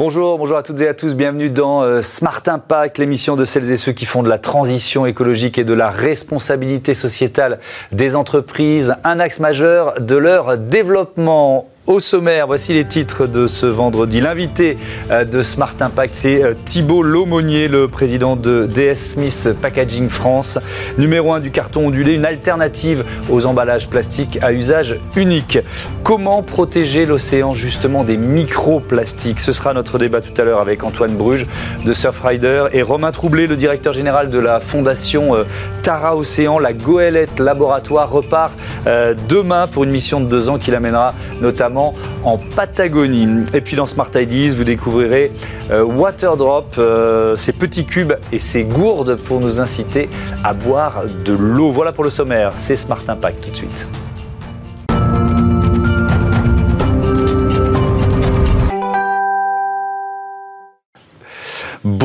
Bonjour, bonjour à toutes et à tous, bienvenue dans euh, Smart Impact, l'émission de celles et ceux qui font de la transition écologique et de la responsabilité sociétale des entreprises, un axe majeur de leur développement. Au sommaire, voici les titres de ce vendredi. L'invité euh, de Smart Impact, c'est euh, Thibault Laumonier, le président de DS Smith Packaging France. Numéro 1 du carton ondulé, une alternative aux emballages plastiques à usage unique. Comment protéger l'océan justement des microplastiques? Ce sera notre débat tout à l'heure avec Antoine Bruges de Surfrider et Romain Troublé, le directeur général de la fondation euh, Tara Océan. La Goélette Laboratoire repart demain pour une mission de deux ans qui l'amènera notamment en Patagonie. Et puis dans Smart Ideas, vous découvrirez euh, Waterdrop, euh, ces petits cubes et ces gourdes pour nous inciter à boire de l'eau. Voilà pour le sommaire, c'est Smart Impact tout de suite.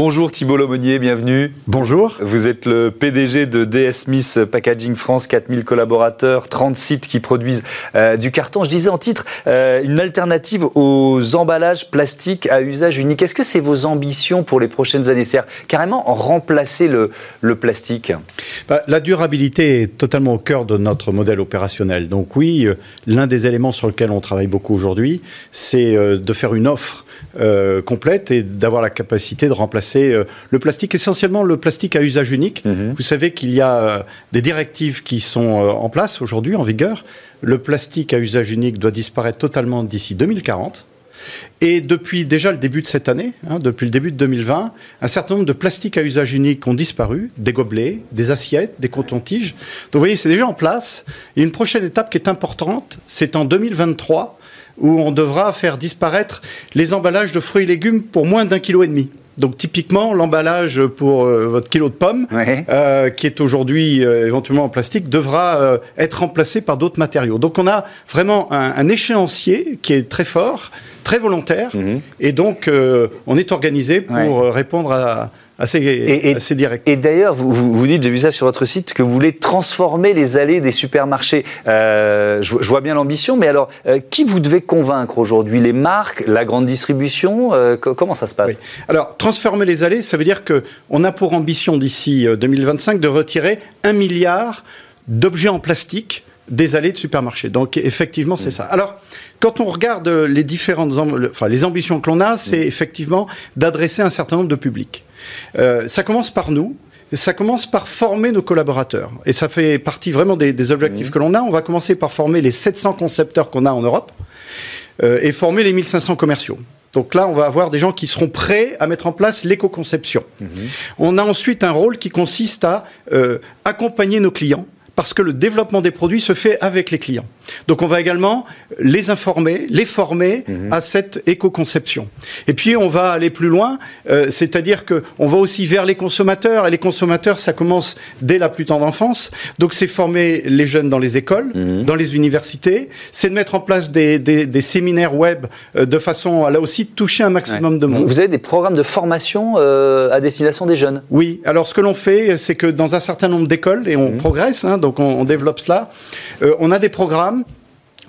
Bonjour Thibault Lomonier, bienvenue. Bonjour. Vous êtes le PDG de DS Smith Packaging France, 4000 collaborateurs, 30 sites qui produisent euh, du carton. Je disais en titre, euh, une alternative aux emballages plastiques à usage unique. Est-ce que c'est vos ambitions pour les prochaines années? C'est-à-dire carrément remplacer le, le plastique? Bah, La durabilité est totalement au cœur de notre modèle opérationnel. Donc oui, euh, l'un des éléments sur lequel on travaille beaucoup aujourd'hui, c'est de faire une offre complète et d'avoir la capacité de remplacer euh, le plastique, essentiellement le plastique à usage unique. Mhm. Vous savez qu'il y a euh, des directives qui sont euh, en place aujourd'hui, en vigueur. Le plastique à usage unique doit disparaître totalement d'ici 2040. Et depuis déjà le début de cette année, hein, depuis le début de 2020, un certain nombre de plastiques à usage unique ont disparu, des gobelets, des assiettes, des cotons-tiges. Donc vous voyez, c'est déjà en place. Et une prochaine étape qui est importante, c'est en 2023, où on devra faire disparaître les emballages de fruits et légumes pour moins d'un kilo et demi. Donc typiquement, l'emballage pour euh, votre kilo de pommes, euh, qui est aujourd'hui euh, éventuellement en plastique, devra être remplacé par d'autres matériaux. Donc on a vraiment un, échéancier qui est très fort, très volontaire, mhm. et donc on est organisé pour répondre à, assez, et, direct. Et d'ailleurs, vous, vous, dites, j'ai vu ça sur votre site, que vous voulez transformer les allées des supermarchés. Euh, je, vois bien l'ambition, mais alors, euh, qui vous devez convaincre aujourd'hui? Les marques, la grande distribution? Euh, Comment ça se passe? Alors, transformer les allées, ça veut dire qu'on a pour ambition d'ici 2025 de retirer un milliard d'objets en plastique des allées de supermarchés. Donc effectivement, c'est mmh. ça. Alors, quand on regarde les différentes, enfin les ambitions que l'on a, c'est mmh. effectivement d'adresser un certain nombre de publics. Euh, ça commence par nous. Ça commence par former nos collaborateurs. Et ça fait partie vraiment des, objectifs mmh. que l'on a. On va commencer par former les 700 concepteurs qu'on a en Europe euh, et former les 1500 commerciaux. Donc là, on va avoir des gens qui seront prêts à mettre en place l'éco-conception. Mmh. On a ensuite un rôle qui consiste à euh, accompagner nos clients parce que le développement des produits se fait avec les clients. Donc on va également les informer, les former mhm. à cette éco-conception. Et puis on va aller plus loin, euh, c'est-à-dire que on va aussi vers les consommateurs, et les consommateurs, ça commence dès la plus tendre enfance. Donc c'est former les jeunes dans les écoles, mhm. dans les universités, c'est de mettre en place des, des, séminaires web euh, de façon à là aussi toucher un maximum de monde. Vous avez des programmes de formation euh, à destination des jeunes? Oui, alors ce que l'on fait, c'est que dans un certain nombre d'écoles, et on mhm. progresse, hein, donc on, développe cela, on a des programmes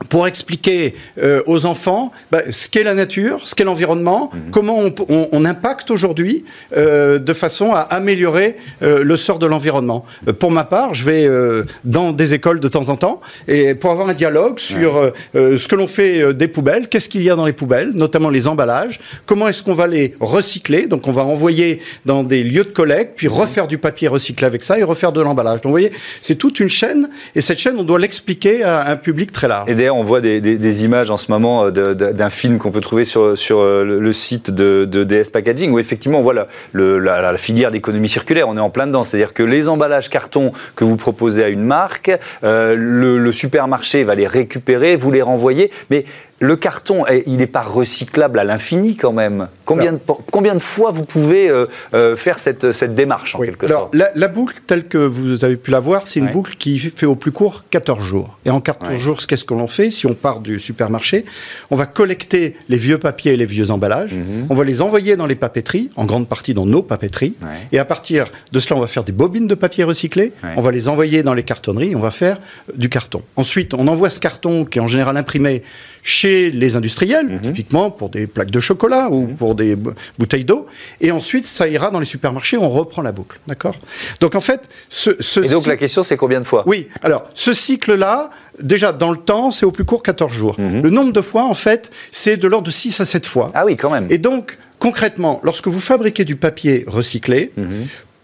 pour expliquer euh, aux enfants bah, ce qu'est la nature, ce qu'est l'environnement, mhm. comment on, on, on impacte aujourd'hui euh, de façon à améliorer euh, le sort de l'environnement. Euh, pour ma part, je vais euh, dans des écoles de temps en temps et pour avoir un dialogue sur ce que l'on fait des poubelles, qu'est-ce qu'il y a dans les poubelles, notamment les emballages, comment est-ce qu'on va les recycler, donc on va envoyer dans des lieux de collecte, puis mhm. refaire du papier recyclé avec ça et refaire de l'emballage. Donc vous voyez, c'est toute une chaîne et cette chaîne, on doit l'expliquer à un public très large on voit des, images en ce moment euh, d'un film qu'on peut trouver sur, euh, le site de, DS Packaging, où effectivement on voit la, filière d'économie circulaire. On est en plein dedans. C'est-à-dire que les emballages carton que vous proposez à une marque, euh, le, le, supermarché va les récupérer, vous les renvoyer. Mais le carton, il n'est pas recyclable à l'infini quand même. Combien, de, combien de fois vous pouvez euh, euh, faire cette, cette, démarche en quelque sorte? la, la, boucle telle que vous avez pu la voir, c'est une boucle qui fait au plus court 14 jours. Et en 14 jours, qu'est-ce que l'on fait? Si on part du supermarché, on va collecter les vieux papiers et les vieux emballages, mhm. on va les envoyer dans les papeteries, en grande partie dans nos papeteries, et à partir de cela, on va faire des bobines de papier recyclé, on va les envoyer dans les cartonneries, on va faire du carton. Ensuite, on envoie ce carton qui est en général imprimé chez les industriels, Mhm. typiquement pour des plaques de chocolat ou pour des bouteilles d'eau. Et ensuite, ça ira dans les supermarchés, on reprend la boucle. D'accord? Donc en fait, ce, ce Et donc cycle- la question, c'est combien de fois? Oui, alors ce cycle-là, déjà dans le temps, c'est au plus court 14 jours. Le nombre de fois, en fait, c'est de l'ordre de 6 à 7 fois. Mhm. Ah oui, quand même. Et donc, concrètement, lorsque vous fabriquez du papier recyclé,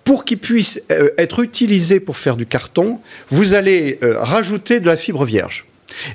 pour qu'il puisse euh, être utilisé pour faire du carton, vous allez euh, rajouter de la fibre vierge.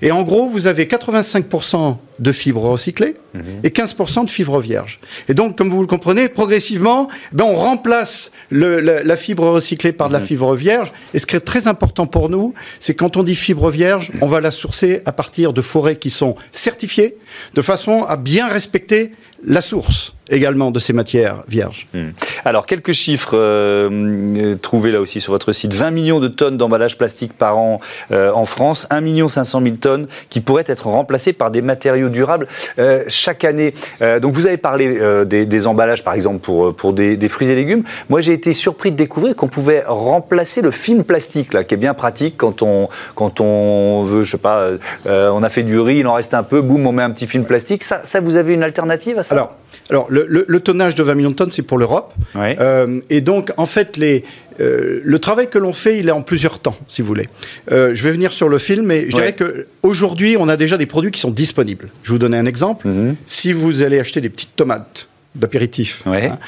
Et en gros, vous avez 85% de fibres recyclées et 15% de fibres vierges. Et donc, comme vous le comprenez, progressivement, ben, on remplace le- la, la fibre recyclée par de la fibre vierge. Et ce qui est très important pour nous, c'est quand on dit fibre vierge, on va la sourcer à partir de forêts qui sont certifiées, de façon à bien respecter la source également de ces matières vierges. Hmm. Alors, quelques chiffres euh, euh, trouvés là aussi sur votre site. 20 millions de tonnes d'emballage plastique par an euh, en France, 1 million 500 000 tonnes qui pourraient être remplacées par des matériaux durables euh, chaque année. Donc, vous avez parlé des, des emballages, par exemple, pour, pour des, des fruits et légumes. Moi, j'ai été surpris de découvrir qu'on pouvait remplacer le film plastique, là, qui est bien pratique quand on, quand on veut, je sais pas, on a fait du riz, il en reste un peu, boum, on met un petit film plastique. Ça, ça vous avez une alternative à ça? Alors, alors le, le- le tonnage de 20 millions de tonnes, c'est pour l'Europe. Ouais. Euh, et donc, en fait, les, euh, le travail que l'on fait, il est en plusieurs temps, si vous voulez. Euh, je vais venir sur le film, mais je Ouais. dirais qu'aujourd'hui, on a déjà des produits qui sont disponibles. Je vais vous donner un exemple. Mhm. Si vous allez acheter des petites tomates d'apéritif, Ouais. hein,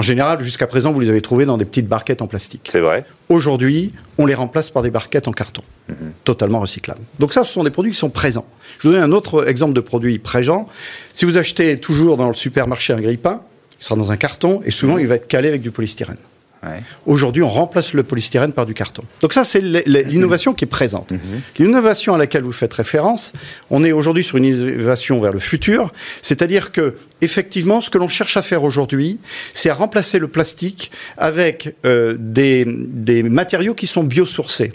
en général, jusqu'à présent, vous les avez trouvées dans des petites barquettes en plastique. C'est vrai. Aujourd'hui, on les remplace par des barquettes en carton, totalement recyclables. Donc ça, ce sont des produits qui sont présents. Je vous donne un autre exemple de produit présent. Si vous achetez toujours dans le supermarché un grille-pain, il sera dans un carton et souvent il va être calé avec du polystyrène. Ouais. Aujourd'hui, on remplace le polystyrène par du carton. Donc ça, c'est l'innovation qui est présente. L'innovation à laquelle vous faites référence, on est aujourd'hui sur une innovation vers le futur, c'est-à-dire que effectivement, ce que l'on cherche à faire aujourd'hui, c'est à remplacer le plastique avec euh, des, des matériaux qui sont biosourcés.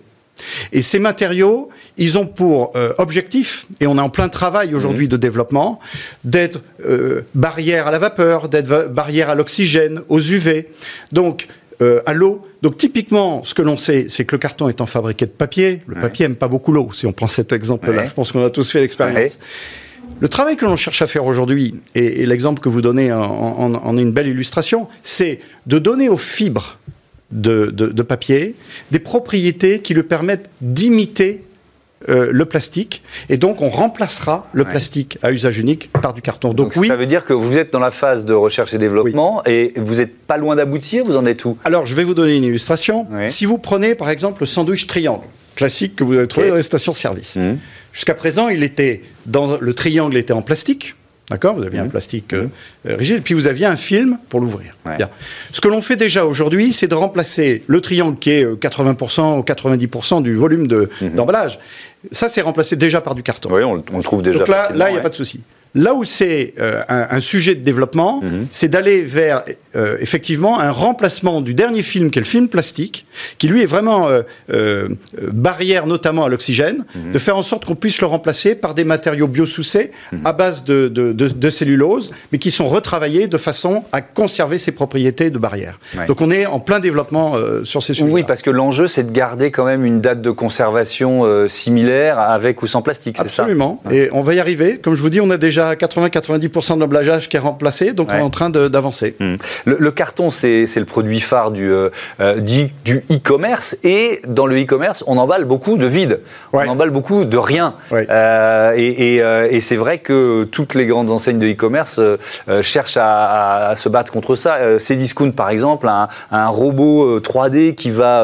Et ces matériaux, ils ont pour euh, objectif, et on est en plein travail aujourd'hui de développement, d'être euh, barrière à la vapeur, d'être barrière à l'oxygène, aux UV, donc euh, à l'eau. Donc typiquement, ce que l'on sait, c'est que le carton étant fabriqué de papier, le papier aime pas beaucoup l'eau, si on prend cet exemple-là. Ouais. Je pense qu'on a tous fait l'expérience. Ouais. Le travail que l'on cherche à faire aujourd'hui, et, et l'exemple que vous donnez en, en- en est une belle illustration, c'est de donner aux fibres de, de- de papier des propriétés qui lui permettent d'imiter euh, le plastique. Et donc, on remplacera le Ouais. plastique à usage unique par du carton. Donc, Donc, oui. ça veut dire que vous êtes dans la phase de recherche et développement et vous n'êtes pas loin d'aboutir, vous en êtes où? Alors, je vais vous donner une illustration. Oui. Si vous prenez, par exemple, le sandwich triangle, classique que vous avez trouvé dans les stations-service. Mhm. Jusqu'à présent, il était dans le triangle était en plastique. D'accord Vous aviez Mhm. un plastique euh, euh, rigide, puis vous aviez un film pour l'ouvrir. Ouais. Ce que l'on fait déjà aujourd'hui, c'est de remplacer le triangle qui est euh, 80% ou 90% du volume de- d'emballage. Ça, c'est remplacé déjà par du carton. Oui, on, le- on le trouve déjà Donc là, il n'y a pas de souci. Là où c'est euh, un, un sujet de développement, Mhm. c'est d'aller vers euh, effectivement un remplacement du dernier film, qui est le film plastique, qui lui est vraiment euh, barrière notamment à l'oxygène, Mhm. de faire en sorte qu'on puisse le remplacer par des matériaux biosoucés Mhm. à base de, de- de- de cellulose, mais qui sont retravaillés de façon à conserver ses propriétés de barrière. Ouais. Donc on est en plein développement sur ces sujets. Oui, parce que l'enjeu, c'est de garder quand même une date de conservation similaire avec ou sans plastique, c'est ça? Absolument. Et on va y arriver. Comme je vous dis, on a déjà 80-90% de l'emballage qui est remplacé, donc Ouais. on est en train d'avancer. Hmm. Le, le carton, c'est le produit phare du euh, euh, du e-commerce. Et dans le e-commerce, on emballe beaucoup de vide. Ouais. On emballe beaucoup de rien. Ouais. Euh, et et, euh, et c'est vrai que toutes les grandes enseignes de e-commerce cherchent à, à- à se battre contre ça. Cdiscount, par exemple, a un, un robot euh, 3D qui va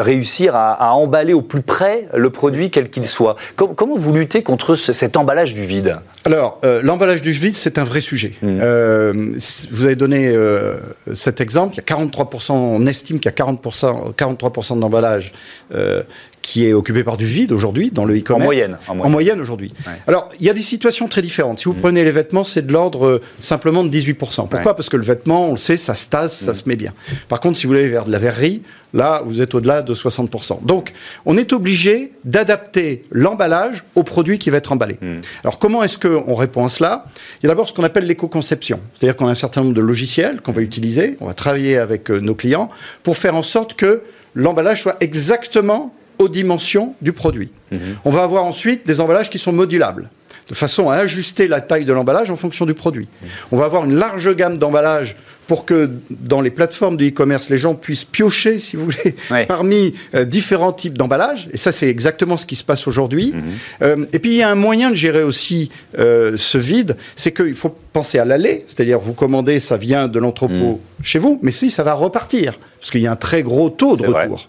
réussir à, à emballer au plus près le produit, quel qu'il soit. Com- comment vous luttez contre ce- cet emballage du vide Alors, euh, l'emballage du vide, c'est un vrai sujet. Euh, c- vous avez donné euh, cet exemple. Il y a 43%, on estime qu'il y a 40%, 43% d'emballage euh, qui est occupé par du vide aujourd'hui dans le e-commerce. En moyenne, en En moyenne. aujourd'hui. Ouais. Alors, il y a des situations très différentes. Si vous prenez les vêtements, c'est de l'ordre euh, simplement de 18%. Pourquoi Ouais. Parce que le vêtement, on le sait, ça se tasse, ça se met bien. Par contre, si vous voulez vers de la verrerie, là, vous êtes au-delà de 60%. Donc, on est obligé d'adapter l'emballage au produit qui va être emballé. Alors, comment est-ce qu'on répond à cela? Il y a d'abord ce qu'on appelle l'éco-conception. C'est-à-dire qu'on a un certain nombre de logiciels qu'on va utiliser, on va travailler avec euh, nos clients pour faire en sorte que l'emballage soit exactement aux dimensions du produit. Mhm. On va avoir ensuite des emballages qui sont modulables de façon à ajuster la taille de l'emballage en fonction du produit. Mhm. On va avoir une large gamme d'emballages pour que dans les plateformes de e-commerce, les gens puissent piocher, si vous voulez, parmi euh, différents types d'emballages. Et ça, c'est exactement ce qui se passe aujourd'hui. Mhm. Euh, et puis, il y a un moyen de gérer aussi euh, ce vide, c'est qu'il faut penser à l'aller, c'est-à-dire vous commandez, ça vient de l'entrepôt mhm. chez vous, mais si, ça va repartir, parce qu'il y a un très gros taux de retour.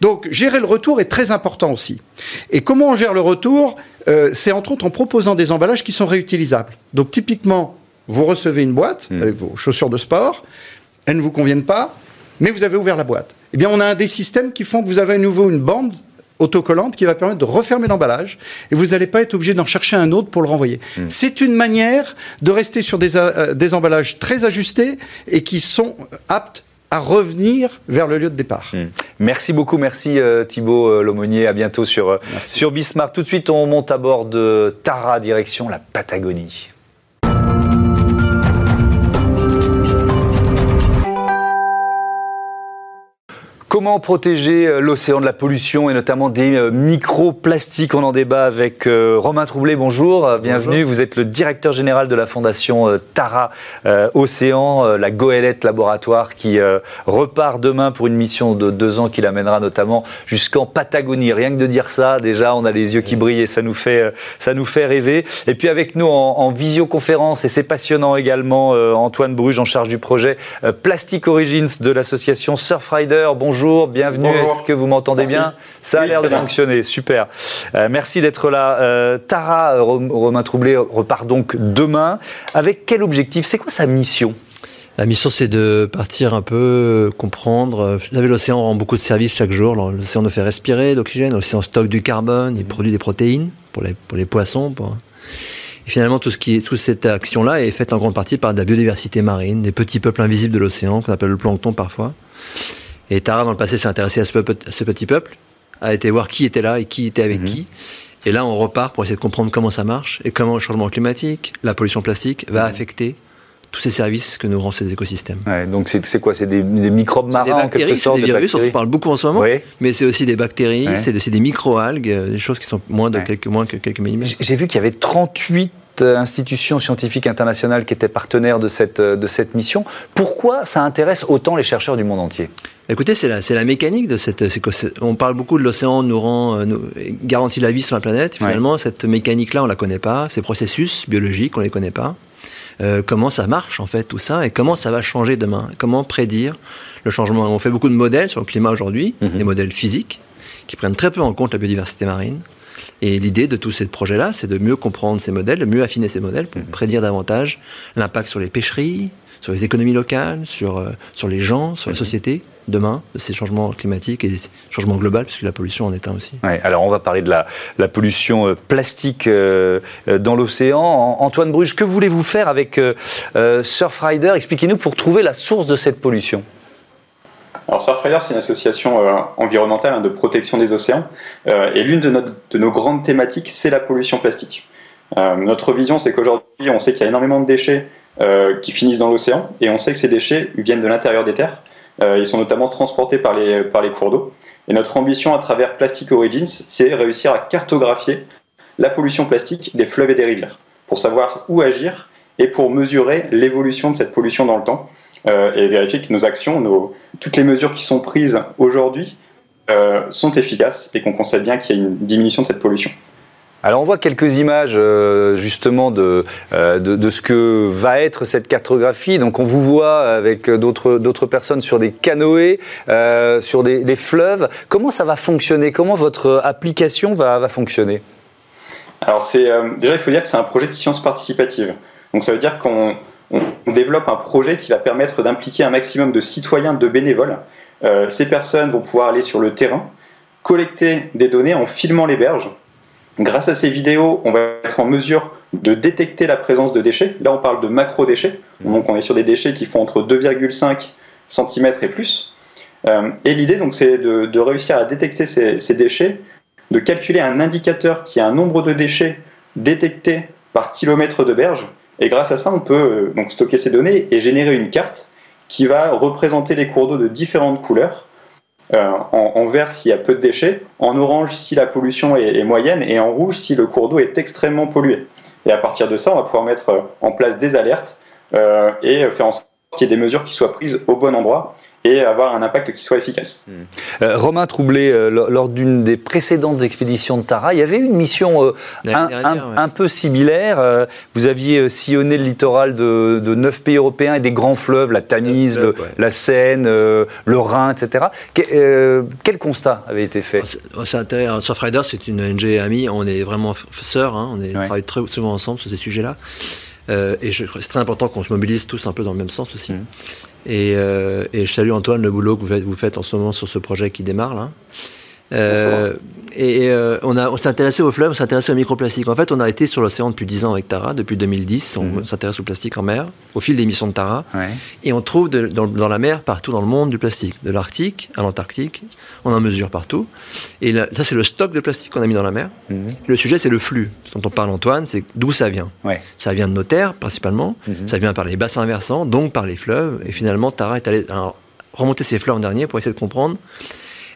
Donc, gérer le retour est très important aussi. Et comment on gère le retour? C'est entre autres en proposant des emballages qui sont réutilisables. Donc, typiquement, vous recevez une boîte hmm. avec vos chaussures de sport, elles ne vous conviennent pas, mais vous avez ouvert la boîte. Eh bien, on a un des systèmes qui font que vous avez à nouveau une bande autocollante qui va permettre de refermer l'emballage et vous n'allez pas être obligé d'en chercher un autre pour le renvoyer. Hmm. C'est une manière de rester sur des, euh, des, emballages très ajustés et qui sont aptes à revenir vers le lieu de départ. Hmm. Merci beaucoup, merci euh, Thibault euh, Lomonier. À bientôt sur, sur Bismarck. Tout de suite, on monte à bord de Tara, direction la Patagonie. Comment protéger euh, l'océan de la pollution et notamment des euh, microplastiques? On en débat avec euh, Romain Troublé. Bonjour, bienvenue. Vous êtes le directeur général de la fondation Tara Océan, la goélette laboratoire qui repart demain pour une mission de deux ans qui l'amènera notamment jusqu'en Patagonie. Rien que de dire ça, déjà, on a les yeux qui brillent et ça nous fait, ça nous fait rêver. Et puis avec nous en, visioconférence, et c'est passionnant également, Antoine Bruges en charge du projet Plastic Origins de l'association Surfrider. Bonjour bonjour, bienvenue. Est-ce que vous m'entendez bien? Ça a l'air de fonctionner, super. Euh, merci d'être là. Euh, Tara euh, Romain Troublé repart donc demain. Avec quel objectif? C'est quoi sa mission? La mission, c'est de partir un peu, comprendre. Vous savez, l'océan rend beaucoup de services chaque jour. L'océan nous fait respirer l'oxygène, l'océan stocke du carbone, il produit des protéines pour les, pour les poissons. Et finalement, tout ce qui toute cette action-là est faite en grande partie par de la biodiversité marine, des petits peuples invisibles de l'océan, qu'on appelle le plancton parfois. Et Tara, dans le passé, s'est intéressée à ce, petit peuple, a été voir qui était là et qui était avec mhm. qui. Et là, on repart pour essayer de comprendre comment ça marche et comment le changement climatique, la pollution plastique va mhm. affecter tous ces services que nous rendent ces écosystèmes. donc c'est quoi? C'est des, microbes marins des bactéries, C'est des virus, on parle beaucoup en ce moment, mais c'est aussi des bactéries, c'est des micro-algues, euh, des choses qui sont moins de quelques, moins que quelques millimètres. J'ai vu qu'il y avait 38 institutions scientifiques internationales qui étaient partenaires de cette, de cette mission. Pourquoi ça intéresse autant les chercheurs du monde entier? Écoutez, c'est la, la, mécanique de cette. On parle beaucoup de l'océan nous rend euh, nous, garantit la vie sur la planète. Finalement, cette mécanique-là, on la connaît pas. Ces processus biologiques, on les connaît pas. Euh, comment ça marche en fait tout ça et comment ça va changer demain? Comment prédire le changement? On fait beaucoup de modèles sur le climat aujourd'hui, mhm. des modèles physiques qui prennent très peu en compte la biodiversité marine. Et l'idée de tous ces projets-là, c'est de mieux comprendre ces modèles, de mieux affiner ces modèles pour mhm. prédire davantage l'impact sur les pêcheries, sur les économies locales, sur, euh, sur les gens, sur la mhm. société demain de ces changements climatiques et des changements globaux, puisque la pollution en est un aussi. alors on va parler de la, la pollution euh, plastique euh, dans l'océan. Antoine Bruges, que voulez-vous faire avec Surfrider? Expliquez-nous pour trouver la source de cette pollution. Alors Surfrider, c'est une association euh, environnementale hein, de protection des océans, euh, et l'une de, nos grandes thématiques, c'est la pollution plastique. Euh, notre vision, c'est qu'aujourd'hui, on sait qu'il y a énormément de déchets qui finissent dans l'océan, et on sait que ces déchets viennent de l'intérieur des terres. ils sont notamment transportés par les, par les cours d'eau. Et notre ambition à travers Plastic Origins, c'est réussir à cartographier la pollution plastique des fleuves et des rivières, pour savoir où agir et pour mesurer l'évolution de cette pollution dans le temps. Euh, et vérifier que nos actions, nos, toutes les mesures qui sont prises aujourd'hui euh, sont efficaces et qu'on constate bien qu'il y a une diminution de cette pollution. Alors on voit quelques images euh, justement de, de, ce que va être cette cartographie. Donc on vous voit avec d'autres personnes sur des canoës, sur des, des, fleuves. Comment ça va fonctionner? Comment votre application va, va fonctionner? Alors c'est déjà il faut dire que c'est un projet de science participative. Donc ça veut dire qu'on on, développe un projet qui va permettre d'impliquer un maximum de citoyens, de bénévoles. Euh, ces personnes vont pouvoir aller sur le terrain, collecter des données en filmant les berges. Grâce à ces vidéos, on va être en mesure de détecter la présence de déchets. Là, on parle de macro-déchets. Donc, on est sur des déchets qui font entre 2,5 cm et plus. Euh, et l'idée, donc, c'est de, réussir à détecter ces, déchets, de calculer un indicateur qui a un nombre de déchets détectés par kilomètre de berge et grâce à ça, on peut euh, donc stocker ces données et générer une carte qui va représenter les cours d'eau de différentes couleurs en, vert s'il y a peu de déchets, en orange si la pollution est, moyenne et en rouge si le cours d'eau est extrêmement pollué. Et à partir de ça, on va pouvoir mettre en place des alertes et faire en sorte qu'il y ait des mesures qui soient prises au bon endroit et avoir un impact qui soit efficace. Hmm. Euh, Romain Troublé, euh, lors d'une des précédentes expéditions de Tara, il y avait une mission euh, un, peu similaire. vous aviez sillonné le littoral de, neuf pays européens et des grands fleuves, la Tamise, la Seine, le Rhin, etc. quel constat avait été fait? C'est intéressant. Surfrider, c'est une ONG amie, on est vraiment sœurs, hein. on est, travaille très souvent ensemble sur ces sujets-là. Et c'est très important qu'on se mobilise tous un peu dans le même sens aussi. Hmm. Euh, et, je salue Antoine le boulot que vous faites, en ce moment sur ce projet qui démarre là. Euh, et euh, on, on s'est intéressé aux fleuves, on s'est intéressé aux microplastiques. En fait, on a été sur l'océan depuis 10 ans avec Tara, depuis 2010. On mhm. s'intéresse au plastique en mer, au fil des missions de Tara. Et on trouve dans, la mer, partout dans le monde, du plastique. De l'Arctique à l'Antarctique, on en mesure partout. Et là, ça, c'est le stock de plastique qu'on a mis dans la mer. Mhm. Le sujet, c'est le flux. Dont on parle, Antoine, c'est d'où ça vient. Ça vient de nos terres, principalement. Mhm. Ça vient par les bassins versants, donc par les fleuves. Et finalement, Tara est allé remonter ses fleuves en dernier pour essayer de comprendre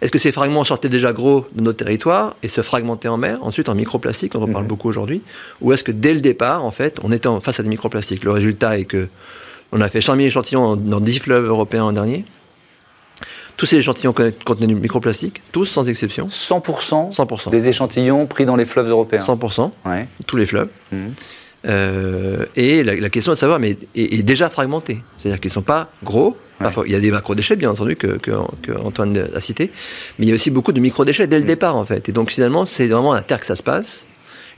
est-ce que ces fragments sortaient déjà gros de notre territoire et se fragmentaient en mer, ensuite en microplastique, dont on parle mhm. beaucoup aujourd'hui Ou est-ce que dès le départ, en fait, on était face à des microplastiques? Le résultat est que on a fait 100 000 échantillons dans 10 fleuves européens en dernier. Tous ces échantillons contenaient du microplastique, tous sans exception. 100%, 100%. des échantillons pris dans les fleuves européens 100%, tous les fleuves. Mhm. Euh, et la, question est de savoir, mais est, déjà fragmenté. C'est-à-dire qu'ils ne sont pas gros. Il y a des macro-déchets, bien entendu, que, Antoine a cité, mais il y a aussi beaucoup de micro-déchets dès le mm. départ, en fait. Et donc, finalement, c'est vraiment à la terre que ça se passe.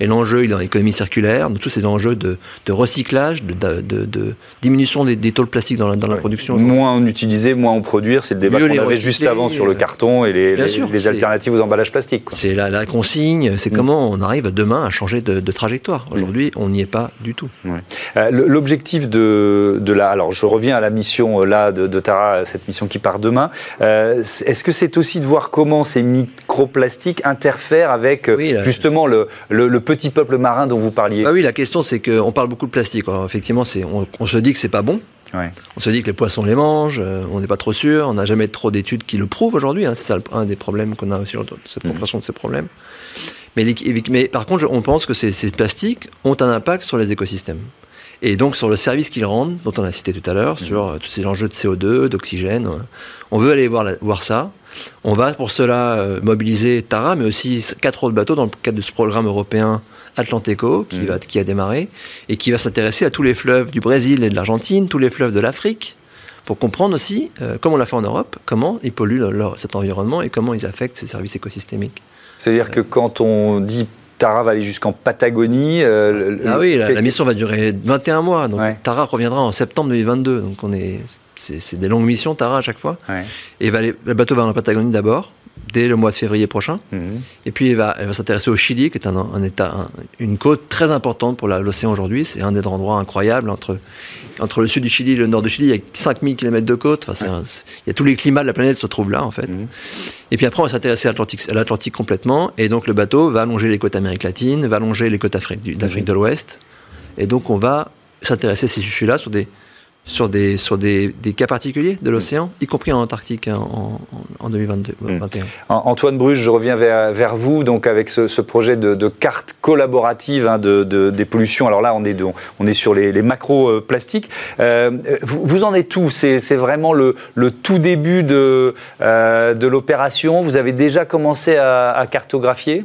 Et l'enjeu, il est dans l'économie circulaire, dans tous ces enjeux de, recyclage, de, diminution des, taux de plastique dans la, production. Moins en utiliser, moins en produire, c'est le débat qu'on avait juste avant sur le carton et les, les, alternatives aux emballages plastiques. C'est la, consigne, c'est mm. comment on arrive demain à changer de, trajectoire. Aujourd'hui, on n'y est pas du tout. Euh, l'objectif de, la... Alors, je reviens à la mission euh, là de, Tara, cette mission qui part demain. Euh, est-ce que c'est aussi de voir comment ces microplastiques interfèrent avec justement le, le petit peuple marin dont vous parliez ah Oui, la question c'est qu'on parle beaucoup de plastique. effectivement, on, on, se dit que c'est pas bon. On se dit que les poissons les mangent, euh, on n'est pas trop sûr, on n'a jamais trop d'études qui le prouvent aujourd'hui. Hein. c'est ça un des problèmes qu'on a sur cette mm. compréhension de ces problèmes. Mais, mais, par contre, on pense que ces, ces, plastiques ont un impact sur les écosystèmes. Et donc sur le service qu'ils rendent, dont on a cité tout à l'heure, sur euh, tous ces enjeux de CO2, d'oxygène. Euh, on veut aller voir, voir ça. On va pour cela euh, mobiliser Tara, mais aussi quatre autres bateaux dans le cadre de ce programme européen Atlanteco qui, mm. va, qui a démarré et qui va s'intéresser à tous les fleuves du Brésil et de l'Argentine, tous les fleuves de l'Afrique, pour comprendre aussi, comme on l'a fait en Europe, comment ils polluent cet environnement et comment ils affectent ces services écosystémiques. C'est-à-dire que quand on dit Tara va aller jusqu'en Patagonie. Euh, ah oui, la, mission va durer 21 mois. Donc Tara reviendra en septembre 2022. Donc on est, c'est, des longues missions Tara à chaque fois. Et va le bateau va en Patagonie d'abord dès le mois de février prochain. Mhm. Et puis elle va, va s'intéresser au Chili, qui est un, état, une côte très importante pour l'océan aujourd'hui. C'est un des endroits incroyables entre, entre le sud du Chili et le nord du Chili. Il y a 5000 km de côte. Enfin, il y a tous les climats de la planète se trouvent là, en fait. Mhm. Et puis après, on va s'intéresser à l'Atlantique complètement. Et donc le bateau va allonger les côtes Amérique latine, va allonger les côtes d'Afrique de l'Ouest. Et donc on va s'intéresser à ces sujets-là sur des sur des, sur des, des cas particuliers de l'océan, y compris en Antarctique hein, en, en 2022, 2021. Hmm. Antoine Bruges, je reviens vers, vers vous, donc avec ce, ce projet de, de, carte collaborative hein, de, de, des pollutions. Alors là, on est, on est sur les, les macro-plastiques. Euh, vous, vous, en êtes où? C'est vraiment le, le, tout début de, euh, de l'opération? Vous avez déjà commencé à, à cartographier?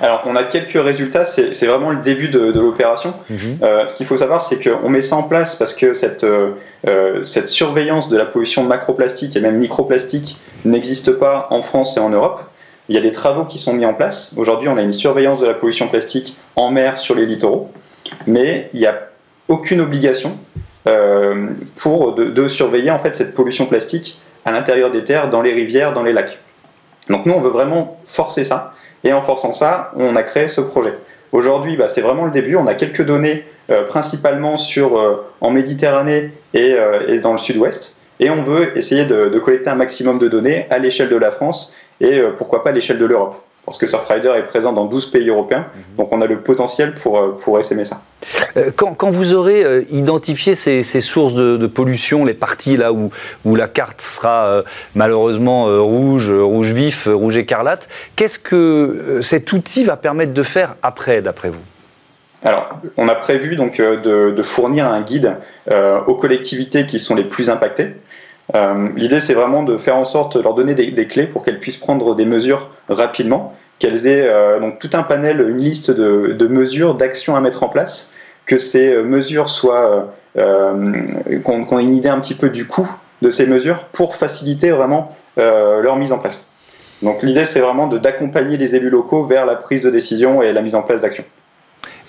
Alors, on a quelques résultats, c'est vraiment le début de, l'opération. Mhm. Euh, ce qu'il faut savoir, c'est qu'on met ça en place parce que cette, euh, euh, cette surveillance de la pollution macroplastique et même microplastique n'existe pas en France et en Europe. Il y a des travaux qui sont mis en place. Aujourd'hui, on a une surveillance de la pollution plastique en mer sur les littoraux, mais il n'y a aucune obligation pour de, de, surveiller en fait cette pollution plastique à l'intérieur des terres, dans les rivières, dans les lacs. Donc nous, on veut vraiment forcer ça. Et en forçant ça, on a créé ce projet. Aujourd'hui, bah, c'est vraiment le début. On a quelques données, euh, principalement euh, en Méditerranée euh, et, dans le sud-ouest. Et on veut essayer de, collecter un maximum de données à l'échelle de la France et pourquoi pas à l'échelle de l'Europe. Parce que Surfrider est présent dans 12 pays européens, mhm. donc on a le potentiel pour, euh, pour essaimer ça. Euh, quand, quand vous aurez euh, identifié ces, ces sources de, de, pollution, les parties là où, où la carte sera malheureusement rouge, rouge vif, rouge écarlate, qu'est-ce que cet outil va permettre de faire après, d'après vous? Alors, on a prévu donc de, de fournir un guide euh, aux collectivités qui sont les plus impactées. Euh, L'idée, c'est vraiment de faire en sorte de leur donner des, clés pour qu'elles puissent prendre des mesures rapidement, qu'elles aient euh, donc tout un panel, une liste de, mesures, d'actions à mettre en place, que ces mesures soient euh, qu'on qu ait une idée un petit peu du coût de ces mesures pour faciliter vraiment euh, leur mise en place. Donc l'idée, c'est vraiment d'accompagner les élus locaux vers la prise de décision et la mise en place d'actions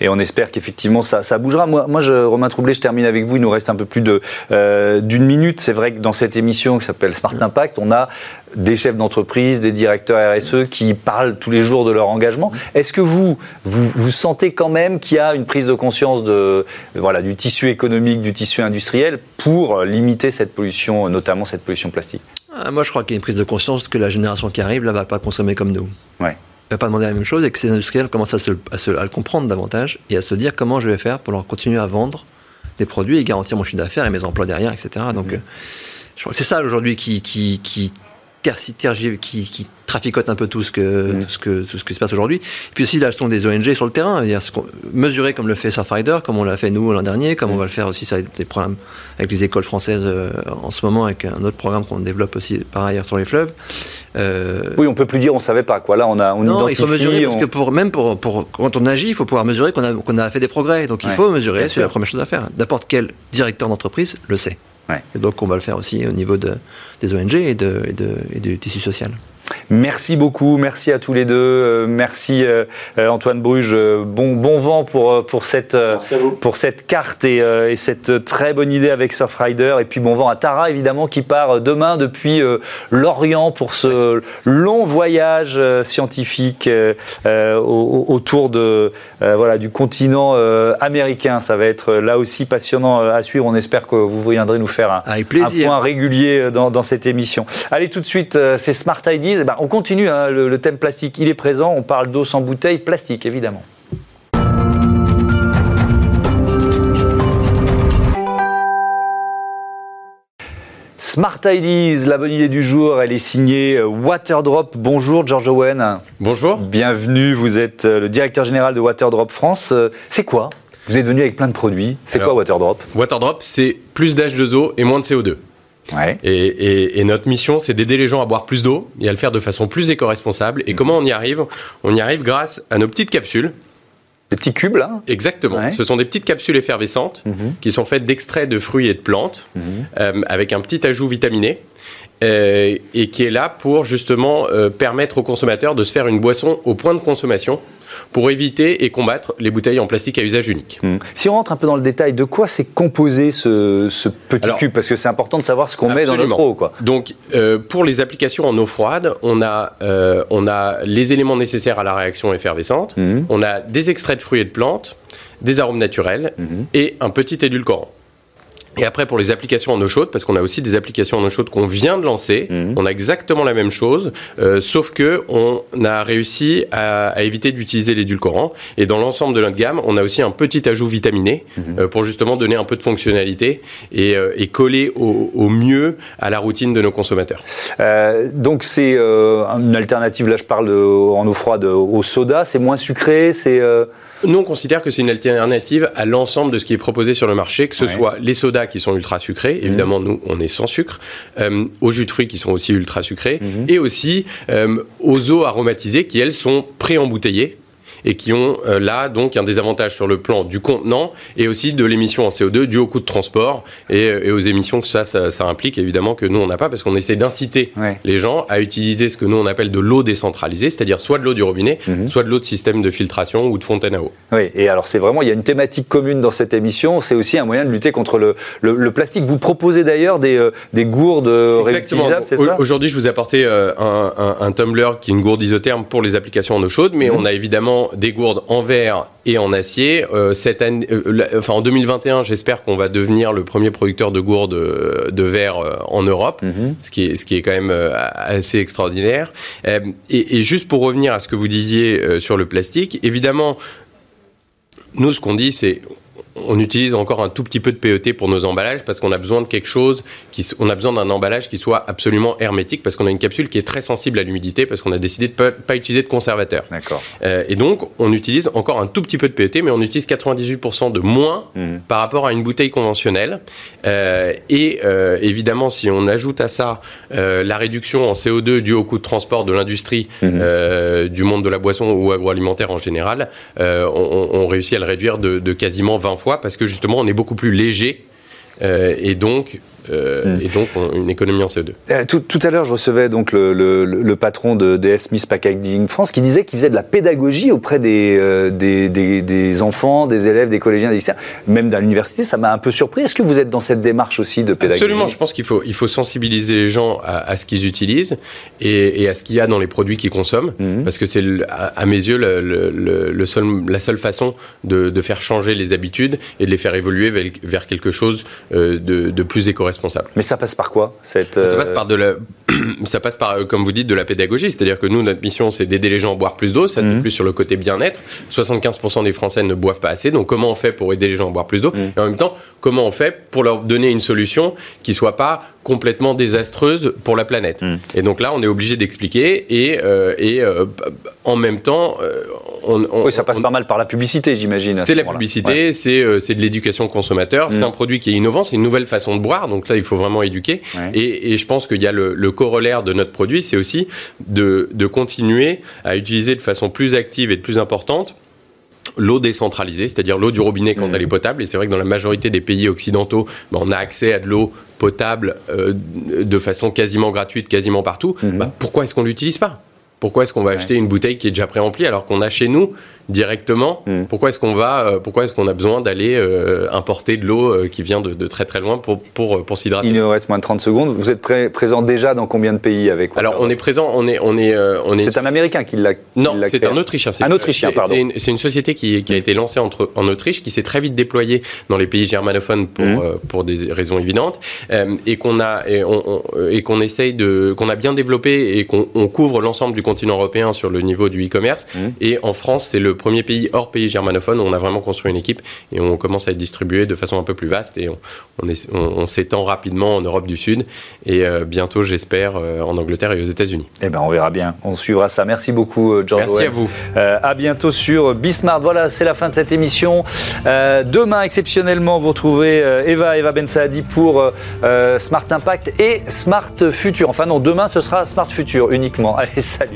et on espère qu'effectivement ça, ça, bougera. Moi, moi je, Romain Troublé, je termine avec vous. Il nous reste un peu plus d'une euh, minute. C'est vrai que dans cette émission qui s'appelle Smart Impact, on a des chefs d'entreprise, des directeurs RSE qui parlent tous les jours de leur engagement. Est-ce que vous, vous, vous, sentez quand même qu'il y a une prise de conscience de, voilà, du tissu économique, du tissu industriel pour limiter cette pollution, notamment cette pollution plastique? Ah, Moi, je crois qu'il y a une prise de conscience que la génération qui arrive, là, va pas consommer comme nous. Ouais va pas demander la même chose et que ces industriels commencent à, se, à, se, à, le comprendre davantage et à se dire comment je vais faire pour leur continuer à vendre des produits et garantir mon chiffre d'affaires et mes emplois derrière, etc. Donc, mmh. euh, je crois que c'est ça aujourd'hui qui, qui, qui, qui, qui traficote un peu tout ce, que, mmh. tout ce, que, tout ce qui se passe aujourd'hui. Puis aussi la gestion des ONG sur le terrain, mesurer comme le fait Surfrider, comme on l'a fait nous l'an dernier, comme mmh. on va le faire aussi ça des programmes avec les écoles françaises euh, en ce moment, avec un autre programme qu'on développe aussi par ailleurs sur les fleuves. Euh... Oui, on peut plus dire on savait pas quoi. Là, on a on non, identifie, il faut mesurer on... parce que pour même pour, pour quand on agit, il faut pouvoir mesurer qu'on a qu'on a fait des progrès. Donc il ouais, faut mesurer, c'est la première chose à faire. N'importe quel directeur d'entreprise le sait. Ouais. Et donc on va le faire aussi au niveau de, des ONG et, de, et, de, et du tissu social. Merci beaucoup, merci à tous les deux, euh, merci euh, Antoine Bruges, bon, bon vent pour, pour, cette, pour cette carte et, euh, et, cette très bonne idée avec Surfrider, et puis bon vent à Tara évidemment qui part demain depuis euh, l'Orient pour ce long voyage scientifique autour de, voilà, du continent américain. Ça va être là aussi passionnant à suivre, on espère que vous viendrez nous faire un, un point régulier dans, dans, cette émission. Allez tout de suite, c'est Smart Ideas. On continue, hein, le, le, thème plastique, il est présent. On parle d'eau sans bouteille, plastique évidemment. Smart Ideas, la bonne idée du jour, elle est signée Waterdrop. Bonjour George Owen. Bonjour. Bienvenue, vous êtes le directeur général de Waterdrop France. C'est quoi? Vous êtes venu avec plein de produits. C'est quoi Waterdrop? Waterdrop, c'est plus d'H2O et moins de CO2. Ouais. Et, et, et, notre mission, c'est d'aider les gens à boire plus d'eau et à le faire de façon plus éco-responsable. Et mmh. comment on y arrive? On y arrive grâce à nos petites capsules. Des petits cubes, là? Exactement. Ouais. Ce sont des petites capsules effervescentes mmh. qui sont faites d'extraits de fruits et de plantes mmh. euh, avec un petit ajout vitaminé. Euh, et qui est là pour justement euh, permettre aux consommateurs de se faire une boisson au point de consommation pour éviter et combattre les bouteilles en plastique à usage unique. Mmh. Si on rentre un peu dans le détail, de quoi c'est composé ce, ce petit Alors, cube? Parce que c'est important de savoir ce qu'on met dans notre eau. Quoi. Donc, euh, pour les applications en eau froide, on a, euh, on a les éléments nécessaires à la réaction effervescente, mmh. on a des extraits de fruits et de plantes, des arômes naturels mmh. et un petit édulcorant. Et après, pour les applications en eau chaude, parce qu'on a aussi des applications en eau chaude qu'on vient de lancer, mmh. on a exactement la même chose, euh, sauf que on a réussi à, à éviter d'utiliser l'édulcorant. Et dans l'ensemble de notre gamme, on a aussi un petit ajout vitaminé mmh. euh, pour justement donner un peu de fonctionnalité et, euh, et coller au, au, mieux à la routine de nos consommateurs. Donc c'est une alternative, là je parle de, en eau froide, au soda, c'est moins sucré, c'est... Nous, on considère que c'est une alternative à l'ensemble de ce qui est proposé sur le marché, que ce ouais. soit les sodas qui sont ultra sucrés, évidemment, mmh. nous, on est sans sucre, euh, aux jus de fruits qui sont aussi ultra sucrés, mmh. et aussi euh, aux eaux aromatisées qui, elles, sont pré-embouteillées et qui ont euh, là donc un désavantage sur le plan du contenant et aussi de l'émission en CO2 dû au coût de transport et, et aux émissions que ça, ça, ça, implique évidemment que nous on n'a pas parce qu'on essaie d'inciter ouais. les gens à utiliser ce que nous on appelle de l'eau décentralisée, c'est-à-dire soit de l'eau du robinet, mmh. soit de l'eau de système de filtration ou de fontaine à eau. Oui, et alors c'est vraiment, il y a une thématique commune dans cette émission, c'est aussi un moyen de lutter contre le, le, le plastique. Vous proposez d'ailleurs des, euh, des gourdes réutilisables, c'est ça? Aujourd'hui, je vous ai apporté euh, un, un, un, tumbler qui est une gourde isotherme pour les applications en eau chaude, mais mmh. on a évidemment des gourdes en verre et en acier. cette année, enfin en 2021, j'espère qu'on va devenir le premier producteur de gourdes de verre en Europe, mhm. ce qui est ce qui est quand même assez extraordinaire. Et, et, juste pour revenir à ce que vous disiez sur le plastique, évidemment, nous ce qu'on dit c'est on utilise encore un tout petit peu de PET pour nos emballages parce qu'on a besoin de quelque chose, qui, on a besoin d'un emballage qui soit absolument hermétique parce qu'on a une capsule qui est très sensible à l'humidité parce qu'on a décidé de pas, pas utiliser de conservateur. D'accord. Euh, et donc, on utilise encore un tout petit peu de PET, mais on utilise 98% de moins mmh. par rapport à une bouteille conventionnelle. Euh, et euh, évidemment, si on ajoute à ça la réduction en CO2 due au coût de transport de l'industrie, mmh. du monde de la boisson ou agroalimentaire en général, on, on, réussit à le réduire de, de quasiment 20 fois parce que justement on est beaucoup plus léger euh, et donc euh, hmm. et donc une économie en CO2. Euh, tout, tout, à l'heure, je recevais donc le, le, le patron de DS Smith Packaging France qui disait qu'il faisait de la pédagogie auprès des, euh, des, des, des, enfants, des élèves, des collégiens, des lycéens, même dans l'université. Ça m'a un peu surpris. Est-ce que vous êtes dans cette démarche aussi de pédagogie? Absolument. Je pense qu'il faut, il faut sensibiliser les gens à, à ce qu'ils utilisent et, et, à ce qu'il y a dans les produits qu'ils consomment, hmm. parce que c'est à, mes yeux le, le, seul, la seule façon de, de, faire changer les habitudes et de les faire évoluer vers, vers quelque chose de, de plus mais ça passe par quoi cette, Ça passe par de la, ça passe par, euh, comme vous dites, de la pédagogie. C'est-à-dire que nous, notre mission, c'est d'aider les gens à boire plus d'eau. Ça, c'est mhm. plus sur le côté bien-être. 75% des Français ne boivent pas assez. Donc, comment on fait pour aider les gens à boire plus d'eau? Mhm. Et en même temps, comment on fait pour leur donner une solution qui soit pas complètement désastreuse pour la planète. Mhm. Et donc là, on est obligé d'expliquer et, euh, et euh, en même temps, on, on, oui, ça passe pas mal par la publicité, j'imagine. C'est la publicité, c'est c'est de l'éducation consommateur. C'est un produit qui est innovant, c'est une nouvelle façon de boire. Donc là, il faut vraiment éduquer. Et, et, je pense qu'il y a le, le corollaire de notre produit, c'est aussi de, de continuer à utiliser de façon plus active et de plus importante l'eau décentralisée, c'est-à-dire l'eau du robinet quand mmh. elle est potable. Et c'est vrai que dans la majorité des pays occidentaux, ben, on a accès à de l'eau potable euh, de façon quasiment gratuite, quasiment partout. Mmh. Ben, pourquoi est-ce qu'on l'utilise pas? Pourquoi est-ce qu'on va acheter une bouteille qui est déjà pré-remplie alors qu'on a chez nous directement hmm. Pourquoi est-ce qu'on va euh, Pourquoi est-ce qu'on a besoin d'aller euh, importer de l'eau euh, qui vient de, très très loin pour pour, pour s'hydrater? Il nous reste moins de 30 secondes. Vous êtes présent déjà dans combien de pays avec Alors on est présent, on est on est on est. C'est un Américain qui l'a. Non, c'est un Autrichien. Un Autrichien, pardon. C'est une, société qui, qui a été lancée entre, en Autriche, qui s'est très vite déployée dans les pays germanophones pour hmm. pour des raisons évidentes et qu'on a et qu'on essaye de qu'on a bien développé et qu'on couvre l'ensemble du continent européen sur le niveau du e-commerce. Mmh. Et en France, c'est le premier pays hors pays germanophone où on a vraiment construit une équipe et on commence à être distribué de façon un peu plus vaste et on, on, s'étend rapidement en Europe du Sud et euh, bientôt, j'espère, euh, en Angleterre et aux États-Unis. Eh ben, on verra bien. On suivra ça. Merci beaucoup, George. Merci à vous. Euh, à bientôt sur Bismart. Voilà, c'est la fin de cette émission. demain, exceptionnellement, vous retrouverez Eva, Eva Ben Saadi pour Smart Impact et Smart Future. Enfin non, demain, ce sera Smart Future uniquement. Allez, salut.